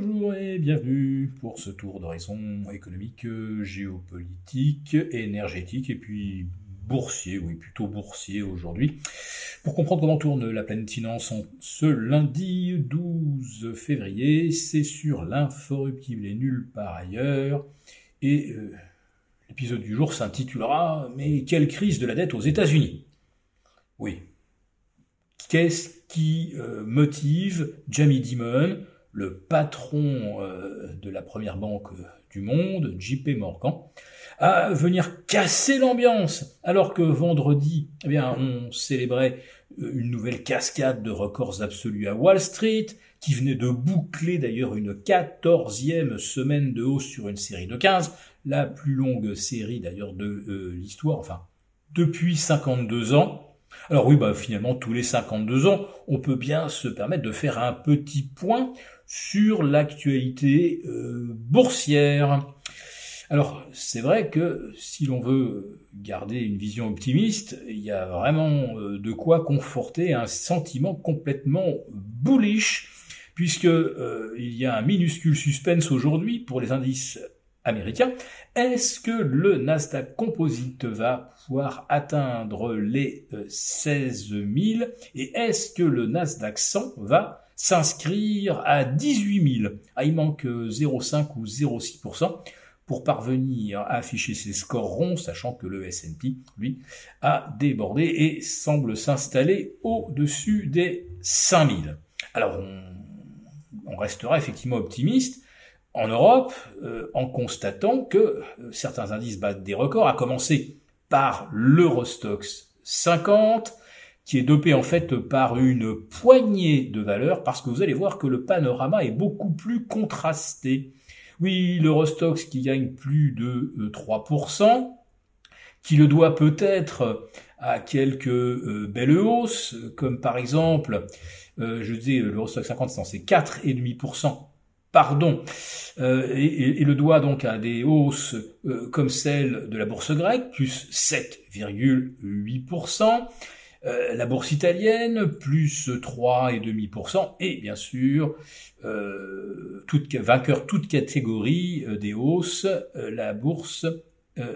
Bonjour et bienvenue pour ce tour d'horizon économique, géopolitique, énergétique et puis boursier, oui plutôt boursier aujourd'hui. Pour comprendre comment tourne la planète finance en ce lundi 12 février, c'est sur l'inforruptible et nul par ailleurs. Et euh, l'épisode du jour s'intitulera Mais quelle crise de la dette aux États-Unis? Oui. Qu'est-ce qui euh, motive Jamie Dimon le patron euh, de la première banque du monde, JP Morgan, à venir casser l'ambiance, alors que vendredi, eh bien, on célébrait une nouvelle cascade de records absolus à Wall Street, qui venait de boucler d'ailleurs une quatorzième semaine de hausse sur une série de 15, la plus longue série d'ailleurs de euh, l'histoire, enfin, depuis 52 ans. Alors oui, bah finalement, tous les 52 ans, on peut bien se permettre de faire un petit point sur l'actualité euh, boursière. Alors, c'est vrai que si l'on veut garder une vision optimiste, il y a vraiment euh, de quoi conforter un sentiment complètement bullish, puisque euh, il y a un minuscule suspense aujourd'hui pour les indices américains. Est-ce que le Nasdaq Composite va pouvoir atteindre les 16 000 et est-ce que le Nasdaq 100 va s'inscrire à 18 000. Ah, il manque 0,5 ou 0,6% pour parvenir à afficher ses scores ronds, sachant que le S&P, lui, a débordé et semble s'installer au-dessus des 5000. Alors, on, restera effectivement optimiste en Europe euh, en constatant que euh, certains indices battent des records, à commencer par l'Eurostox 50, qui est dopé en fait par une poignée de valeurs, parce que vous allez voir que le panorama est beaucoup plus contrasté. Oui, l'Eurostox qui gagne plus de 3%, euh, qui le doit peut-être à quelques euh, belles hausses, comme par exemple, euh, je dis l'Eurostox 50, c'est 4,5%, pardon, et, et, le doit donc à des hausses comme celle de la bourse grecque, plus 7,8%, euh, la bourse italienne, plus 3,5%, et bien sûr, euh, toute, vainqueur toute catégorie euh, des hausses, la bourse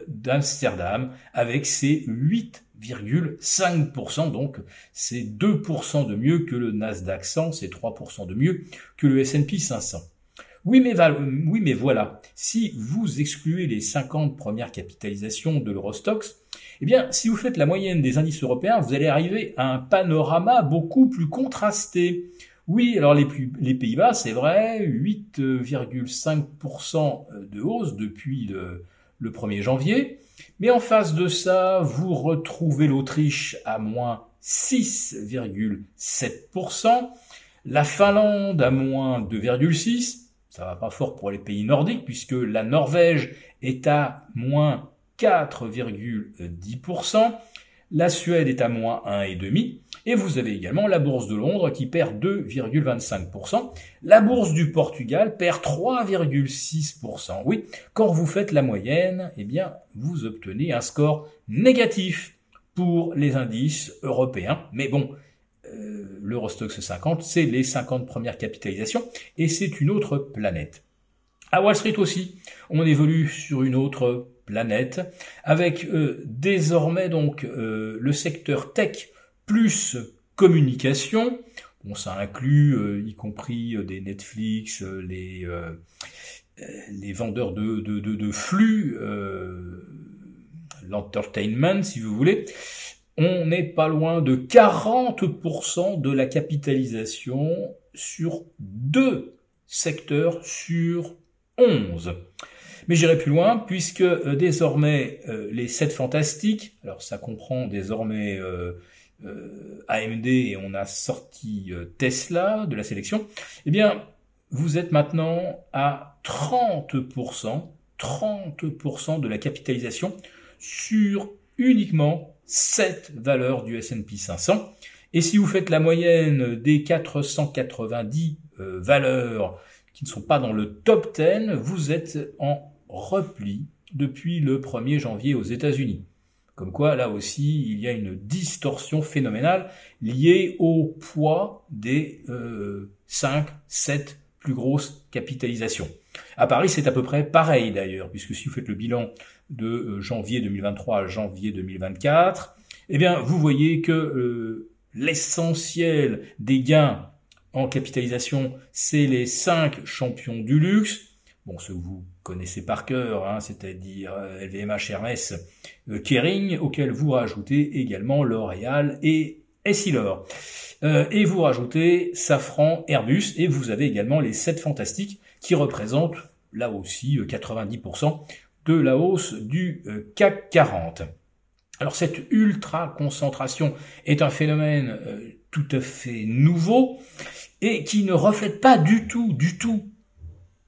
d'Amsterdam, avec ses 8,5%, donc c'est 2% de mieux que le Nasdaq 100, c'est 3% de mieux que le S&P 500. Oui mais, voilà, si vous excluez les 50 premières capitalisations de l'Eurostox, eh bien, si vous faites la moyenne des indices européens, vous allez arriver à un panorama beaucoup plus contrasté. Oui, alors les, les Pays-Bas, c'est vrai, 8,5% de hausse depuis le, le 1er janvier. Mais en face de ça, vous retrouvez l'Autriche à moins 6,7%, la Finlande à moins 2,6%, ça va pas fort pour les pays nordiques puisque la Norvège est à moins 4,10%, la Suède est à moins 1,5%, et vous avez également la bourse de Londres qui perd 2,25%, la bourse du Portugal perd 3,6%. Oui, quand vous faites la moyenne, eh bien, vous obtenez un score négatif pour les indices européens. Mais bon, l'Eurostox 50, c'est les 50 premières capitalisations, et c'est une autre planète. À Wall Street aussi, on évolue sur une autre planète, avec euh, désormais donc euh, le secteur tech plus communication. Bon, ça inclut y compris des Netflix, les vendeurs de, de, de, de flux, l'entertainment si vous voulez on n'est pas loin de 40% de la capitalisation sur deux secteurs sur 11. Mais j'irai plus loin puisque euh, désormais euh, les 7 fantastiques, alors ça comprend désormais euh, AMD et on a sorti Tesla de la sélection, eh bien vous êtes maintenant à 30%, 30% de la capitalisation sur uniquement cette valeurs du S&P 500. Et si vous faites la moyenne des 490 euh, valeurs qui ne sont pas dans le top 10, vous êtes en repli depuis le 1er janvier aux États-Unis. Comme quoi, là aussi, il y a une distorsion phénoménale liée au poids des 5, euh, 7 plus grosse capitalisation. À Paris, c'est à peu près pareil d'ailleurs, puisque si vous faites le bilan de euh, janvier 2023 à janvier 2024, eh bien, vous voyez que euh, l'essentiel des gains en capitalisation, c'est les cinq champions du luxe. Bon, ceux que vous connaissez par cœur, hein, c'est-à-dire LVMH, euh, Hermès, Kering, auquel vous rajoutez également L'Oréal et Essilor. Euh, et vous rajoutez Safran, Airbus, et vous avez également les 7 fantastiques qui représentent là aussi 90% euh, de la hausse du euh, CAC 40. Alors cette ultra concentration est un phénomène tout à fait nouveau et qui ne reflète pas du tout, du tout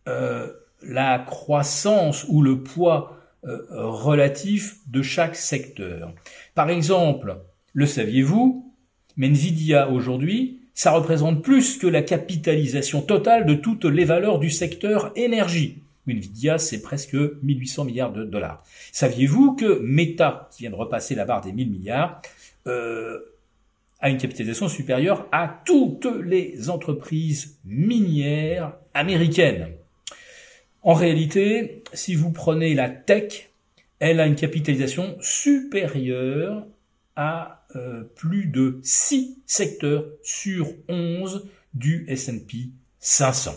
la croissance ou le poids relatif de chaque secteur. Par exemple, le saviez-vous, mais Nvidia aujourd'hui, ça représente plus que la capitalisation totale de toutes les valeurs du secteur énergie. Nvidia, c'est presque 1800 milliards de dollars. Saviez-vous que Meta, qui vient de repasser la barre des 1000 milliards, euh, a une capitalisation supérieure à toutes les entreprises minières américaines? En réalité, si vous prenez la tech, elle a une capitalisation supérieure à euh, plus de 6 secteurs sur 11 du S&P 500.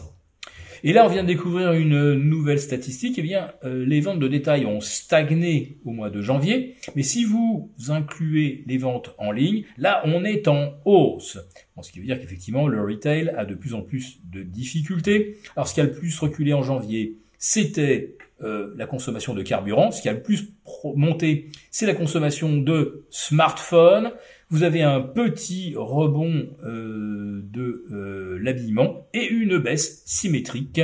Et là, on vient de découvrir une nouvelle statistique. Eh bien, euh, les ventes de détail ont stagné au mois de janvier, mais si vous incluez les ventes en ligne, là, on est en hausse. ce qui veut dire qu'effectivement, le retail a de plus en plus de difficultés. Alors, ce qui a le plus reculé en janvier, c'était euh, la consommation de carburant. Ce qui a le plus monté, c'est la consommation de smartphones. Vous avez un petit rebond euh, de euh, l'habillement et une baisse symétrique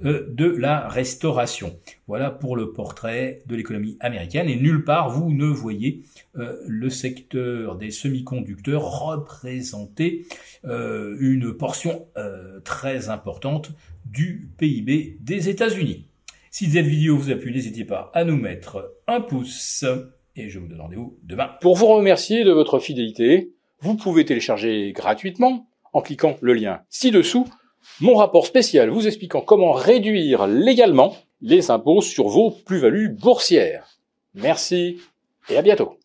de la restauration. Voilà pour le portrait de l'économie américaine et nulle part vous ne voyez le secteur des semi-conducteurs représenter une portion très importante du PIB des États-Unis. Si cette vidéo vous a plu, n'hésitez pas à nous mettre un pouce et je vous donne rendez-vous demain. Pour vous remercier de votre fidélité, vous pouvez télécharger gratuitement en cliquant le lien ci-dessous mon rapport spécial vous expliquant comment réduire légalement les impôts sur vos plus-values boursières. Merci et à bientôt.